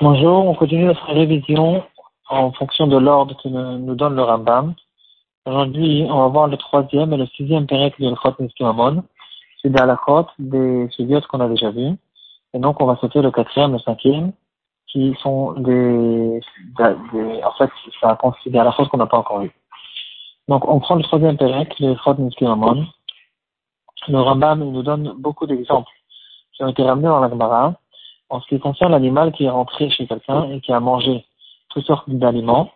Bonjour, on continue notre révision en fonction de l'ordre que nous donne le Rambam. Aujourd'hui, on va voir le troisième et le sixième période de l'Echot Niskimamon. C'est des halachot, des sujets qu'on a déjà vus. Et donc, on va sauter le quatrième et le cinquième, qui sont des, des en fait, ça halachot qu'on n'a pas encore vu. Donc, on prend le troisième période, le Echot Niskimamon. Le Rambam nous donne beaucoup d'exemples ont été ramenés dans la Gemara en ce qui concerne l'animal qui est rentré chez quelqu'un et qui a mangé toutes sortes d'aliments.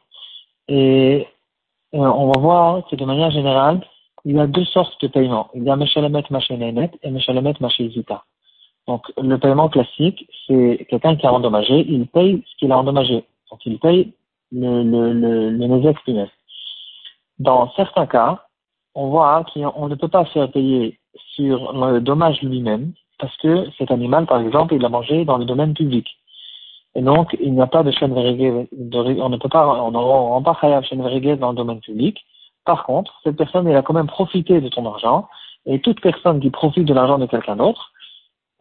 Et euh, on va voir que de manière générale, il y a deux sortes de paiements. Il y a Meshalemet Machenenet et Meshalemet Machezita. Donc, le paiement classique, c'est quelqu'un qui a endommagé, il paye ce qu'il a endommagé. Donc, il paye le, le, le, le Dans certains cas, on voit qu'on ne peut pas faire payer sur le dommage lui-même, parce que cet animal, par exemple, il l'a mangé dans le domaine public. Et donc, il n'y a pas de chaîne veriguée, on ne peut pas, on ne rend pas de chaîne dans le domaine public. Par contre, cette personne, elle a quand même profité de ton argent, et toute personne qui profite de l'argent de quelqu'un d'autre,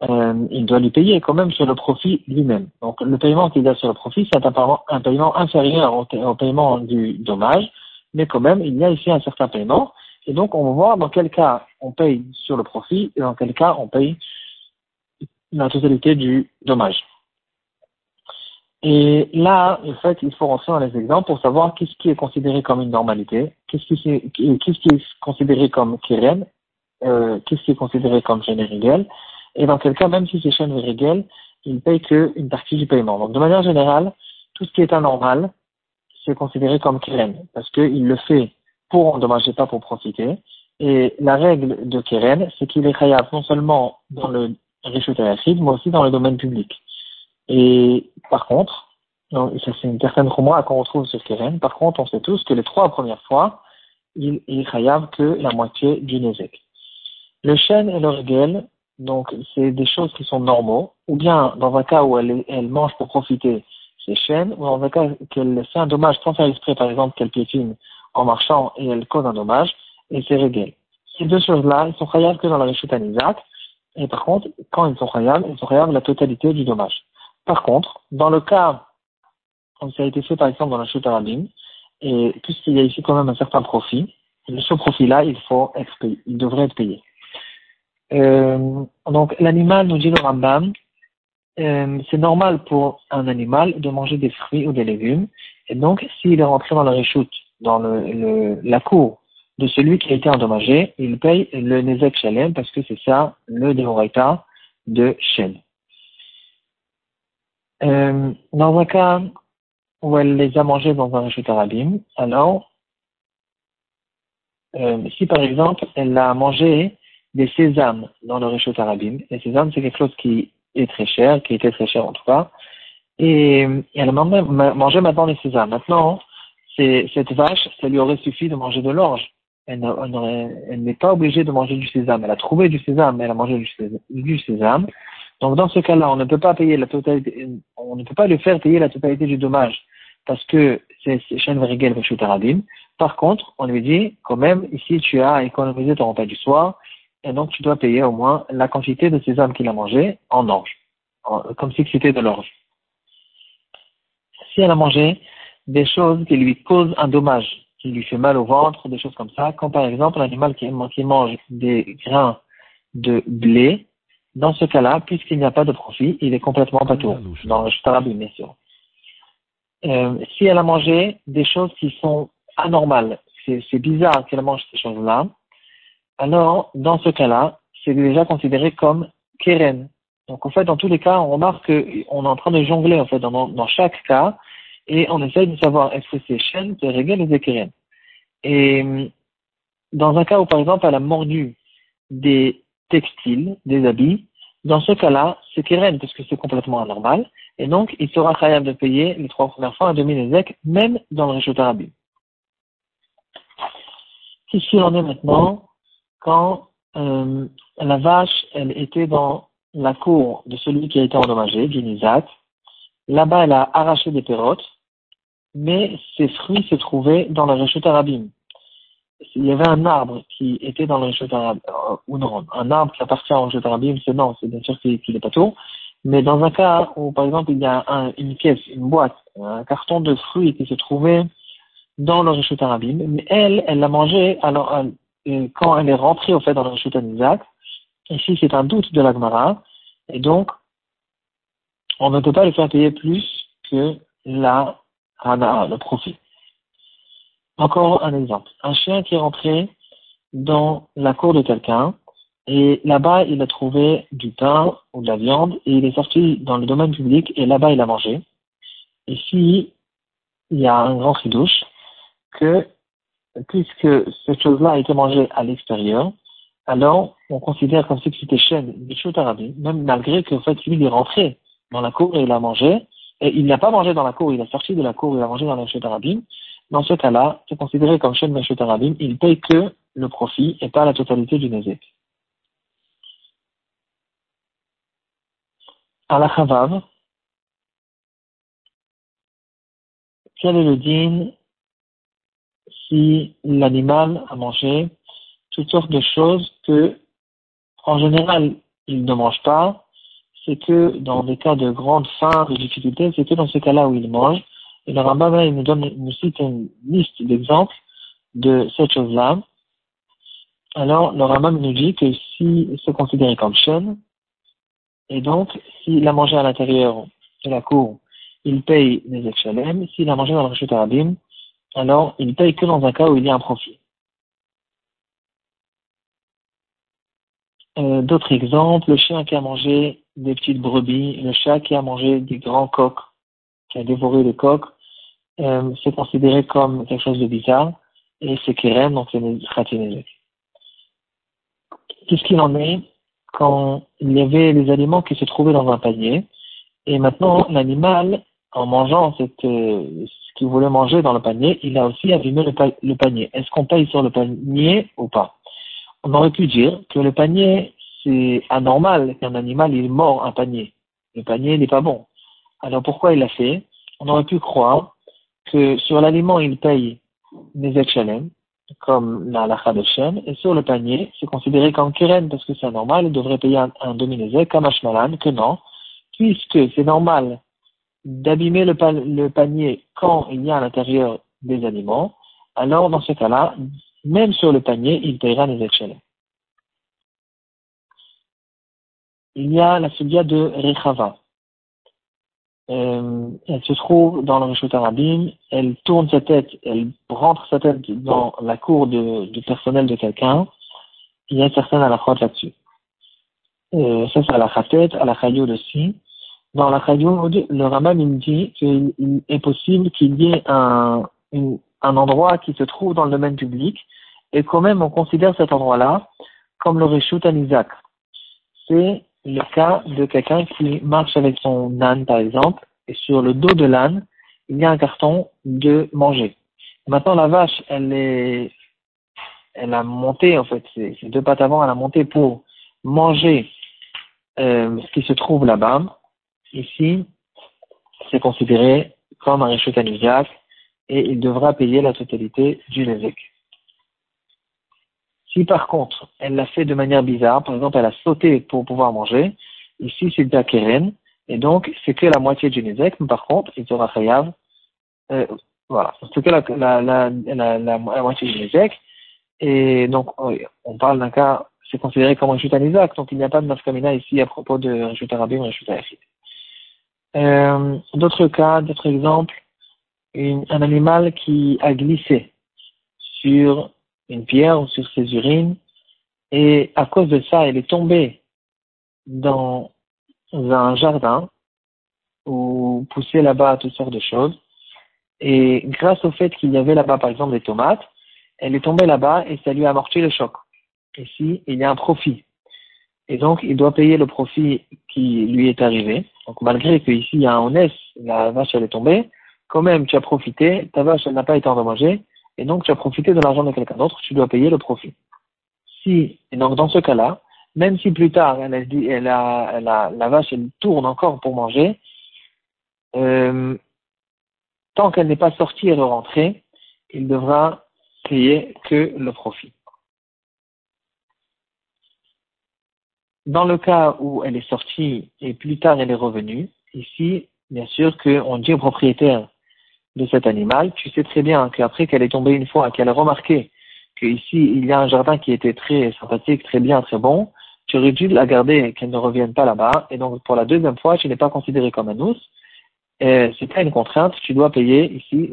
euh, il doit lui payer quand même sur le profit lui-même. Donc, le paiement qu'il a sur le profit, c'est un, un paiement inférieur au, au, paiement du dommage, mais quand même, il y a ici un certain paiement, et donc, on va voir dans quel cas on paye sur le profit et dans quel cas on paye la totalité du dommage. Et là, en fait, il faut rentrer dans les exemples pour savoir qu'est-ce qui est considéré comme une normalité, qu'est-ce qui, est, considéré comme keren, euh, qu'est-ce qui est considéré comme chaîne et dans quel cas, même si c'est régale, il ne paye qu'une partie du paiement. Donc, de manière générale, tout ce qui est anormal, c'est considéré comme keren, parce qu'il le fait pour endommager, pas pour profiter. Et la règle de Keren, c'est qu'il est khayab non seulement dans le Rishut mais aussi dans le domaine public. Et par contre, ça c'est une certaine à qu'on retrouve sur Keren, par contre, on sait tous que les trois premières fois, il est khayab que la moitié du Nezek. Le chêne et le régel, donc c'est des choses qui sont normaux, ou bien dans un cas où elle, mange pour profiter, c'est chêne, ou dans un cas qu'elle fait un dommage sans faire exprès, par exemple, qu'elle piétine en marchant et elle cause un dommage, et c'est réglé. Ces deux choses-là, ils sont khayav que dans la Rishut Isaac, et par contre, quand ils sont khayav, ils sont khayav la totalité du dommage. Par contre, dans le cas, comme ça a été fait par exemple dans la Rishut Arabim, et puisqu'il y a ici quand même un certain profit, ce profit-là, il faut payé, il devrait être payé. Euh, donc l'animal, nous dit le Rambam, euh, c'est normal pour un animal de manger des fruits ou des légumes, et donc s'il est rentré dans la réchoute dans le, la cour de celui qui a été endommagé, il paye le Nezek Shalem parce que c'est ça le Dehoraita de Shem. Euh, dans un cas où elle les a mangés dans un rachut arabim, alors, euh, si par exemple elle a mangé des sésames dans le rachut arabim, les sésames c'est quelque chose qui est très cher, qui était très cher en tout cas, et elle a mangé maintenant les sésames. Maintenant, cette vache, ça lui aurait suffi de manger de l'orge. Elle, n'est pas obligée de manger du sésame. Elle a trouvé du sésame, elle a mangé du sésame. Donc dans ce cas-là, on ne peut pas payer la totalité, on ne peut pas lui faire payer la totalité du dommage parce que c'est Shen Verigel Arabim. Par contre, on lui dit quand même, ici tu as économisé ton repas du soir et donc tu dois payer au moins la quantité de sésame qu'il a mangé en orge, comme si c'était de l'orge. Si elle a mangé des choses qui lui causent un dommage, qui lui fait mal au ventre, des choses comme ça, comme par exemple l'animal qui, mange des grains de blé, dans ce cas-là, puisqu'il n'y a pas de profit, il est complètement pas tout, dans le shtarabim, bien sûr. Euh, si elle a mangé des choses qui sont anormales, c'est bizarre qu'elle mange ces choses-là, alors, dans ce cas-là, c'est déjà considéré comme keren. Donc, en fait, dans tous les cas, on remarque qu'on est en train de jongler, en fait, dans, dans chaque cas, et on essaye de savoir est-ce que c'est chêne, c'est régal ou c'est Et dans un cas où, par exemple, elle a mordu des textiles, des habits, dans ce cas-là, c'est keren parce que c'est complètement anormal, et donc il sera capable de payer les trois premières fois un demi-nézek, même dans le réchaud arabe. Qu'est-ce qu'il en est maintenant? Quand euh, la vache, elle était dans la cour de celui qui a été endommagé, Guinizat, là-bas elle a arraché des pérotes, mais ces fruits se trouvaient dans la Réchute Arabim. s'il y avait un arbre qui était dans le Rishut euh, ou non, un arbre qui appartient au Rishut Arabim, c'est non, c'est bien sûr qu'il n'est pas tout. Mais dans un cas où, par exemple, il y a une pièce, une boîte, un carton de fruits qui se trouvait dans le Rishut Arabim, mais elle, elle l'a mangé alors, quand elle est rentrée, au fait, dans le Rishut Isaac. Ici, c'est un doute de l'Agmara. Et donc, on ne peut pas lui faire payer plus que la Le. Encore un exemple. Un chien qui est rentré dans la cour de quelqu'un et là-bas il a trouvé du pain ou de la viande et il est sorti dans le domaine public et là-bas il a mangé. Ici, il y a un grand ridouche que puisque cette chose-là a été mangée à l'extérieur, alors on considère comme si c'était chaîne du Arabi, même malgré que fait lui il est rentré dans la cour et il a mangé, et il n'a pas mangé dans la cour, il est sorti de la cour, il a mangé dans la Arabim, dans ce cas-là, c'est considéré comme chaîne Meshet Arabim, il paye que le profit et pas la totalité du Nezek. À la Chavav, quel est le din si l'animal a mangé toutes sortes de choses que, en général, il ne mange pas, c'est que dans des cas de grande faim, de difficulté, c'est que dans ce cas-là où il mange. Et le Rambam, il nous donne, nous cite une liste d'exemples de cette chose-là. Alors, le Rambam nous dit que si c'est considéré comme chaîne, et donc, s'il a mangé à l'intérieur de la cour, il paye des exchalem. S'il a mangé dans le Rishut Arabim, alors il paye que dans un cas où il y a un profit. Euh, d'autres exemples, le chien qui a mangé des petites brebis, le chat qui a mangé des grands coqs, qui a dévoré les coqs, euh, c'est considéré comme quelque chose de bizarre et c'est kérem, donc c'est khatinezek. Qu'est-ce qu'il en est quand il y avait les aliments qui se trouvaient dans un panier et maintenant l'animal, en mangeant euh, ce qu'il voulait manger dans le panier, il a aussi abîmé le panier. Est-ce qu'on paye sur le panier ou pas? On aurait pu dire que le panier, c'est anormal qu'un animal, il mord un panier. Le panier n'est pas bon. Alors pourquoi il l'a fait? On aurait pu croire que sur l'aliment, il paye des chalem, comme la lacha de chêne, et sur le panier, c'est considéré comme keren, parce que c'est anormal, il devrait payer un, un demi comme que non, puisque c'est normal d'abîmer le, panier quand il y a à l'intérieur des aliments, alors dans ce cas-là, même sur le panier, il payera les échelles. Il y a la sudia de Rechava. Euh, elle se trouve dans le Rishut Arabim, elle tourne sa tête, elle rentre sa tête dans la cour du personnel de quelqu'un, il y a certaines à la là-dessus. Euh, ça c'est à la tête, à la chayoud aussi. Dans la chayoud, le Rambam il dit qu'il est possible qu'il y ait un, endroit qui se trouve dans le domaine public, et quand même on considère cet endroit-là comme le Rishut Isaac. C'est le cas de quelqu'un qui marche avec son âne, par exemple, et sur le dos de l'âne, il y a un carton de manger. Maintenant, la vache, elle est, elle a monté, en fait, ses, deux pattes avant, elle a monté pour manger euh, ce qui se trouve là-bas. Ici, c'est considéré comme un Isaac et il devra payer la totalité du Nézek. Si par contre, elle l'a fait de manière bizarre, par exemple, elle a sauté pour pouvoir manger, ici c'est de keren, et donc c'est que la moitié du Nézek, mais par contre, il sera chayav, euh, voilà, c'est que la, la, la, la, la, moitié du Nézek, et donc on parle d'un cas, c'est considéré comme un chute à donc il n'y a pas de nafkamina ici à propos de chute arabim ou à euh, D'autres cas, d'autres exemples, un animal qui a glissé sur une pierre ou sur ses urines, et à cause de ça, elle est tombée dans un jardin ou poussée là-bas toutes sortes de choses. Et grâce au fait qu'il y avait là-bas, par exemple, des tomates, elle est tombée là-bas et ça lui a amorti le choc. Ici, il y a un profit. Et donc, il doit payer le profit qui lui est arrivé. Donc, malgré qu'ici, il y a un honnête, la vache, elle est tombée, quand même, tu as profité, ta vache, elle n'a pas été endommagée, et donc tu as profité de l'argent de quelqu'un d'autre, tu dois payer le profit. Si, et donc dans ce cas-là, même si plus tard, elle, dit, elle a, elle a, la vache, elle tourne encore pour manger, euh, tant qu'elle n'est pas sortie et rentrée, il devra payer que le profit. Dans le cas où elle est sortie et plus tard elle est revenue, ici, bien sûr qu'on dit au propriétaire de cet animal, tu sais très bien qu'après qu'elle est tombée une fois, qu'elle a remarqué qu'ici il y a un jardin qui était très sympathique, très bien, très bon, tu aurais dû la garder, qu'elle ne revienne pas là-bas, et donc pour la deuxième fois, tu n'es pas considéré comme un ous, c'est pas une contrainte, tu dois payer ici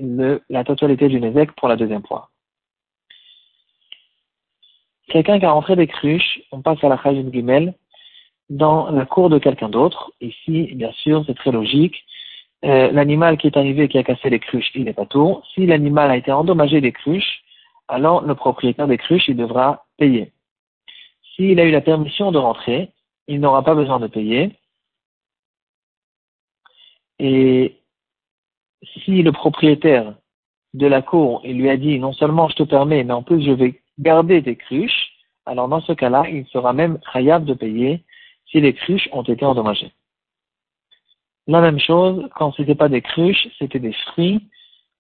la totalité du Nézek pour la deuxième fois. Quelqu'un qui a rentré des cruches, on passe à la Khajin Gimel, dans la cour de quelqu'un d'autre. Ici, bien sûr, c'est très logique. Euh, l'animal qui est arrivé qui a cassé les cruches, il n'est pas tour. Si l'animal a été endommagé des cruches, alors le propriétaire des cruches, il devra payer. S'il a eu la permission de rentrer, il n'aura pas besoin de payer. Et si le propriétaire de la cour il lui a dit non seulement je te permets, mais en plus je vais garder tes cruches, alors dans ce cas-là, il sera même khayab de payer si les cruches ont été endommagées. La même chose, quand ce n'était pas des cruches, c'était des fruits,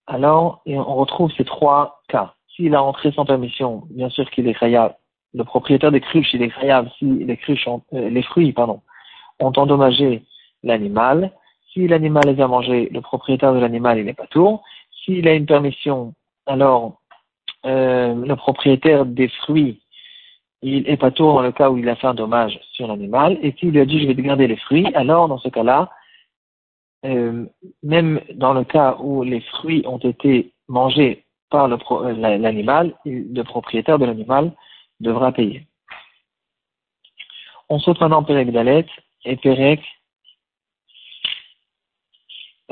alors on retrouve ces trois cas. S'il a entré sans permission, bien sûr qu'il est khayab. Le propriétaire des cruches, il est khayab si les cruches ont, euh, les fruits, pardon, ont endommagé l'animal. Si l'animal les a mangés, le propriétaire de l'animal, il n'est pas tour. S'il a une permission, alors euh, le propriétaire des fruits il est pas tour dans le cas où il a fait un dommage sur l'animal, et s'il lui a dit je vais garder les fruits, alors dans ce cas-là, euh, même dans le cas où les fruits ont été mangés par l'animal, le, propriétaire de l'animal devra payer. On saute maintenant Pérec Dalet et Pérec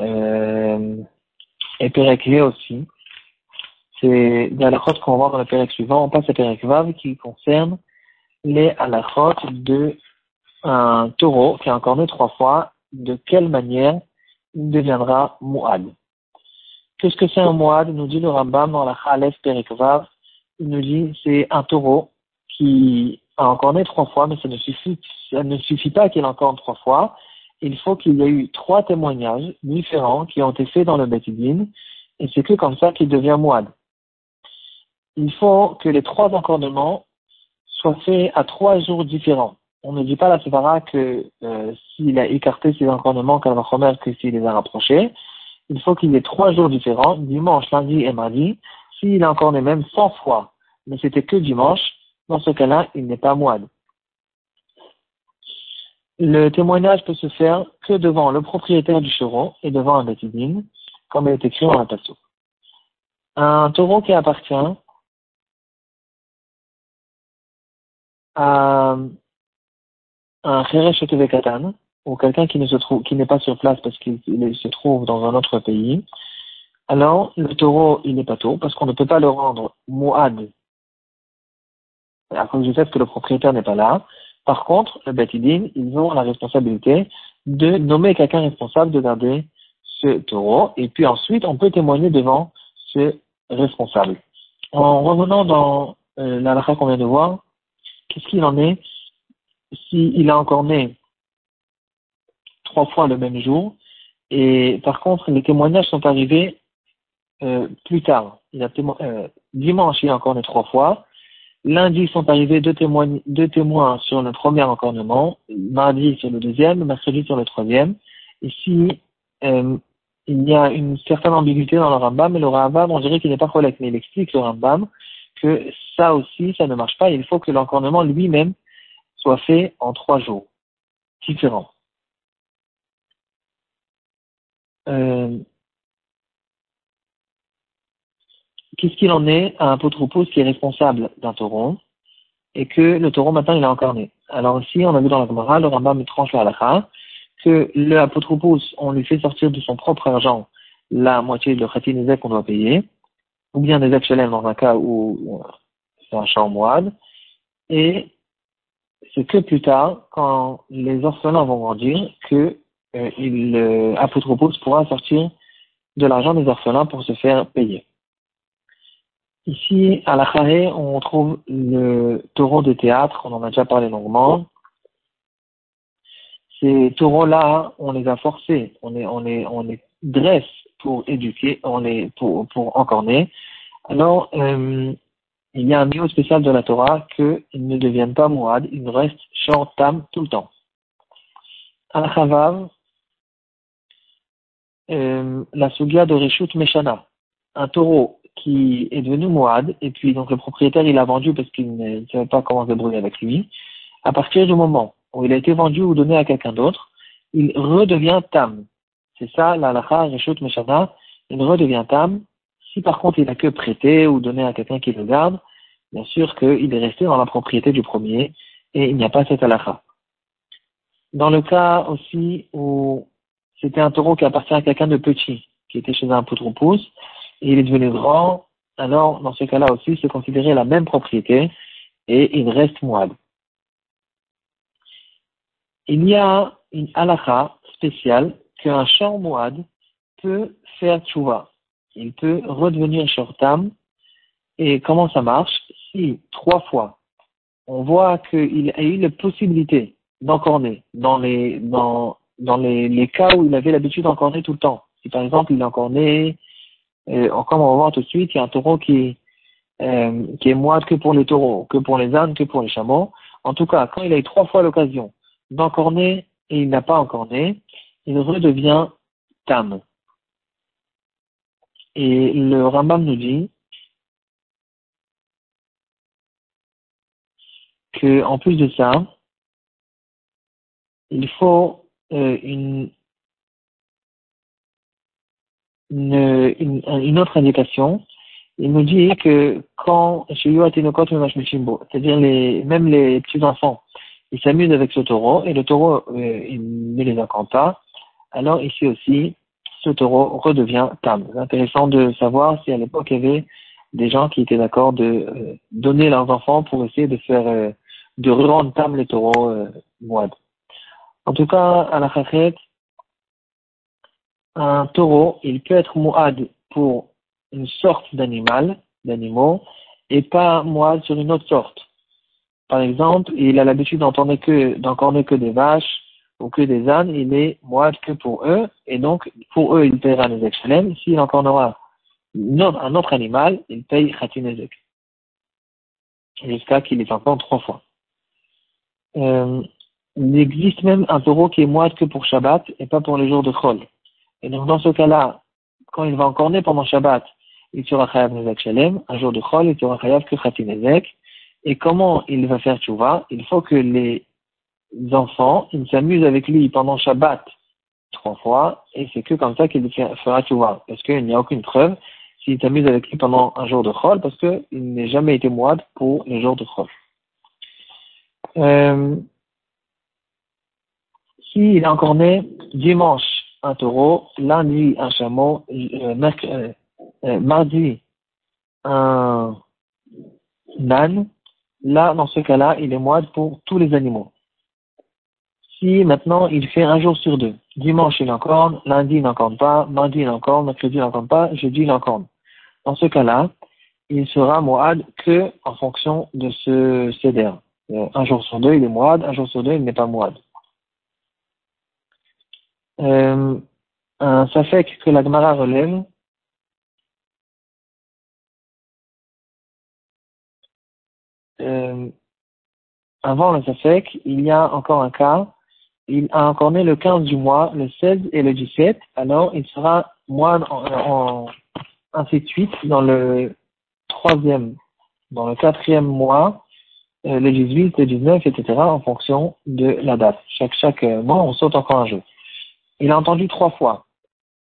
euh, et Pérec aussi c'est des qu'on va voir dans le pérec suivant. On passe à pérec vav qui concerne les halakhot de un taureau qui a encore né trois fois. De quelle manière il deviendra muad. Qu'est-ce que c'est un muad Nous dit le Rambam dans la Khalef pérec vav. Il nous dit c'est un taureau qui a encore né trois fois, mais ça ne suffit, ça ne suffit pas qu'il encore trois fois. Il faut qu'il y ait eu trois témoignages différents qui ont été faits dans le Betidin, et c'est que comme ça qu'il devient muad il faut que les trois encornements soient faits à trois jours différents. On ne dit pas à la Sefara que euh, s'il a écarté ses encornements, va remettre que s'il les a rapprochés. Il faut qu'il ait trois jours différents, dimanche, lundi et mardi. S'il a encorné même 100 fois, mais c'était que dimanche, dans ce cas-là, il n'est pas moine. Le témoignage peut se faire que devant le propriétaire du chevreau et devant un bétidine, comme il est écrit dans la tasse. Un taureau qui appartient à un Katan, ou quelqu'un qui ne se trouve, qui n'est pas sur place parce qu'il se trouve dans un autre pays, alors le taureau, il n'est pas tôt, parce qu'on ne peut pas le rendre muad à cause du fait que le propriétaire n'est pas là. Par contre, le Betidin, ils ont la responsabilité de nommer quelqu'un responsable de garder ce taureau, et puis ensuite, on peut témoigner devant ce responsable. En revenant dans euh, qu'on vient de voir, qu'est-ce qu'il en est s'il a encore né trois fois le même jour et par contre les témoignages sont arrivés euh, plus tard. Il a euh, dimanche il a encore né trois fois. Lundi sont arrivés deux témoins, deux témoins sur le premier encornement, mardi sur le deuxième, mercredi sur le troisième. Si euh, il y a une certaine ambiguïté dans le Rambam, mais le Rambam, on dirait qu'il n'est pas correct, mais il explique le Rambam que ça aussi, ça ne marche pas. Il faut que l'encornement lui-même soit fait en trois jours différents. Euh, qu'est-ce qu'il en est à un potropos qui est responsable d'un taureau et que le taureau maintenant il a encorné Alors ici, on a vu dans la Gemara, le Rambam tranche la halakha, que le apotropos, on lui fait sortir de son propre argent la moitié de le qu'on doit payer, ou bien des HLM dans un cas où c'est un champ moine, et c'est que plus tard, quand les orphelins vont grandir, que euh, il, euh, pourra sortir de l'argent des orphelins pour se faire payer. Ici, à la Charé, on trouve le taureau de théâtre, on en a déjà parlé longuement. Ces taureaux-là, on les a forcés, on les, on les, on les dresse pour éduquer, on les, pour, pour encorner. Alors, euh, il y a un niveau spécial de la Torah qu'ils ne deviennent pas mouad, ils restent short tam tout le temps. Al-Chavav, euh, la sugia de Reshut Meshana, un taureau qui est devenu mouad, et puis donc le propriétaire il a vendu parce qu'il ne savait pas comment se débrouiller avec lui. À partir du moment où il a été vendu ou donné à quelqu'un d'autre, il redevient tam. C'est ça, la lacha Reshut Meshana, il redevient tam. Si par contre il a que prêté ou donné à quelqu'un qui le garde, bien sûr qu'il est resté dans la propriété du premier et il n'y a pas cette halakha. Dans le cas aussi où c'était un taureau qui appartient à quelqu'un de petit, qui était chez un poutre-pouce, et il est devenu grand, alors dans ce cas-là aussi, c'est considéré la même propriété et il reste mouad. Il y a une halakha spéciale qu'un champ mouad peut faire tchouva. Il peut redevenir shortam. Et comment ça marche? Si trois fois on voit qu'il a eu la possibilité d'encorner dans les dans les, cas où il avait l'habitude d'encorner tout le temps. Si par exemple il encornait, euh, comme on va voir tout de suite, il y a un taureau qui euh, qui est moite que pour les taureaux, que pour les ânes, que pour les chameaux. En tout cas, quand il a eu trois fois l'occasion d'encorner et il n'a pas encorné, il redevient tam. Et le Rambam nous dit que en plus de ça, il faut euh, une, une, une, autre indication. Il nous dit que quand c'est-à-dire même les petits enfants, ils s'amusent avec ce taureau et le taureau euh, il ne les encante pas. Alors ici aussi, ce taureau redevient tam. C'est intéressant de savoir si à l'époque il y avait des gens qui étaient d'accord de euh, donner leurs enfants pour essayer de faire euh, de rendre tam les taureaux euh, En tout cas, à la chachet, un taureau, il peut être mouad pour une sorte d'animal, d'animaux, et pas mouad sur une autre sorte. Par exemple, il a l'habitude d'encorner que des vaches, ou que des ânes, il est moite que pour eux, et donc pour eux il paiera les excellents. S'il encore aura un autre animal, il paye khatinezek. Jusqu'à qu'il est encore trois fois. Euh, il existe même un taureau qui est moite que pour Shabbat et pas pour les jours de Chol. Et donc dans ce cas-là, quand il va encorner pendant Shabbat, il sera chayav nezek shalem, un jour de Chol, il sera chayav que khatinezek. Et comment il va faire tchouva? Il faut que les enfants, il s'amuse avec lui pendant Shabbat trois fois, et c'est que comme ça qu'il fera vois, parce qu'il n'y a aucune preuve s'il s'amuse avec lui pendant un jour de Chol, parce qu'il n'est jamais été moide pour les jours de Chol. Euh, S'il est encore né dimanche un taureau, lundi un chameau, euh, euh, mardi un âne, là, dans ce cas-là, il est moide pour tous les animaux si maintenant il fait un jour sur deux, dimanche il encorne, lundi il n'encorne pas, mardi il encorne, mercredi il n'encorne pas, jeudi il encorne. Dans ce cas-là, il sera moad que en fonction de ce céder. Euh, un jour sur deux il est moad, un jour sur deux il n'est pas moad. Euh, un safek que la Gemara relève, euh, avant le safek, il y a encore un cas il a encore né le 15 du mois, le 16 et le 17, alors il sera moine en, en, ainsi de suite dans le troisième, dans le quatrième mois, euh, le 18, le 19, etc., en fonction de la date. Chaque, chaque euh, mois, on saute encore un jour. Il a entendu trois fois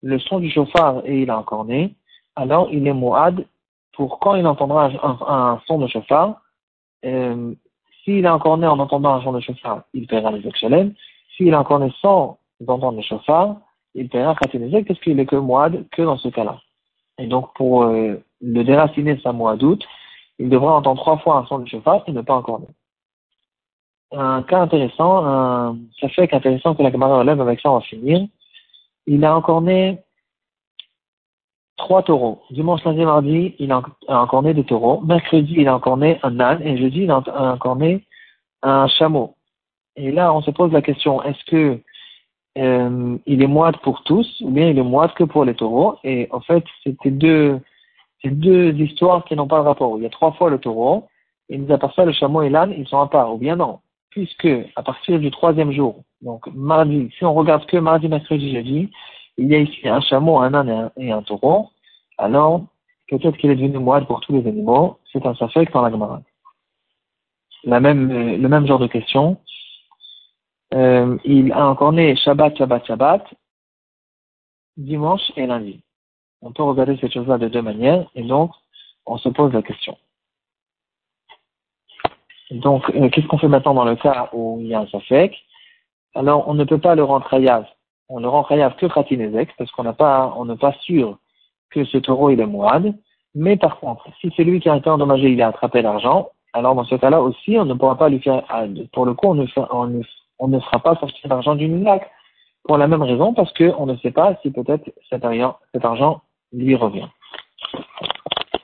le son du chauffard et il a encore né, alors il est moad pour quand il entendra un, son de chauffard, euh, s'il a encore né en entendant un son de chauffard, il paiera les excellents. S'il a encore sans d'entendre le chauffard, il paiera Khatinezek parce qu'il est que moide que dans ce cas-là. Et donc, pour euh, le déraciner de sa moadoute, il devra entendre trois fois un son de chauffard et ne pas encore Un cas intéressant, un fait intéressant que la camarade relève, avec ça on va finir. Il a encore né trois taureaux. Dimanche, lundi, mardi, il a encore né des taureaux. Mercredi, il a encore né un âne. Et jeudi, il a encore né un chameau. Et là, on se pose la question, est-ce que euh, il est moite pour tous ou bien il est moite que pour les taureaux? Et en fait, c'était deux, c'est deux histoires qui n'ont pas de rapport. Il y a trois fois le taureau, et nous à le chameau et l'âne, ils sont à part. Ou bien non, puisque à partir du troisième jour, donc mardi, si on regarde que mardi, mercredi, jeudi, il y a ici un chameau, un âne et un, taureau, alors peut-être qu'il est devenu moide pour tous les animaux, c'est un safek dans la Gemara. La même, euh, le même genre de question. Euh, il a encore né Shabbat, Shabbat, Shabbat, dimanche et lundi. On peut regarder cette chose-là de deux manières, et donc on se pose la question. Donc, euh, qu'est-ce qu'on fait maintenant dans le cas où il y a un safek? Alors, on ne peut pas le rendre hayav. On le rend hayav que kratinezek, parce qu'on n'est pas sûr que ce taureau il est moide. Mais par contre, si c'est lui qui a été endommagé, il a attrapé l'argent, alors dans ce cas-là aussi, on ne pourra pas lui faire, pour le coup, on ne, on ne, on ne fera pas sortir l'argent du lac. Pour la même raison, parce qu'on ne sait pas si peut-être cet argent lui revient.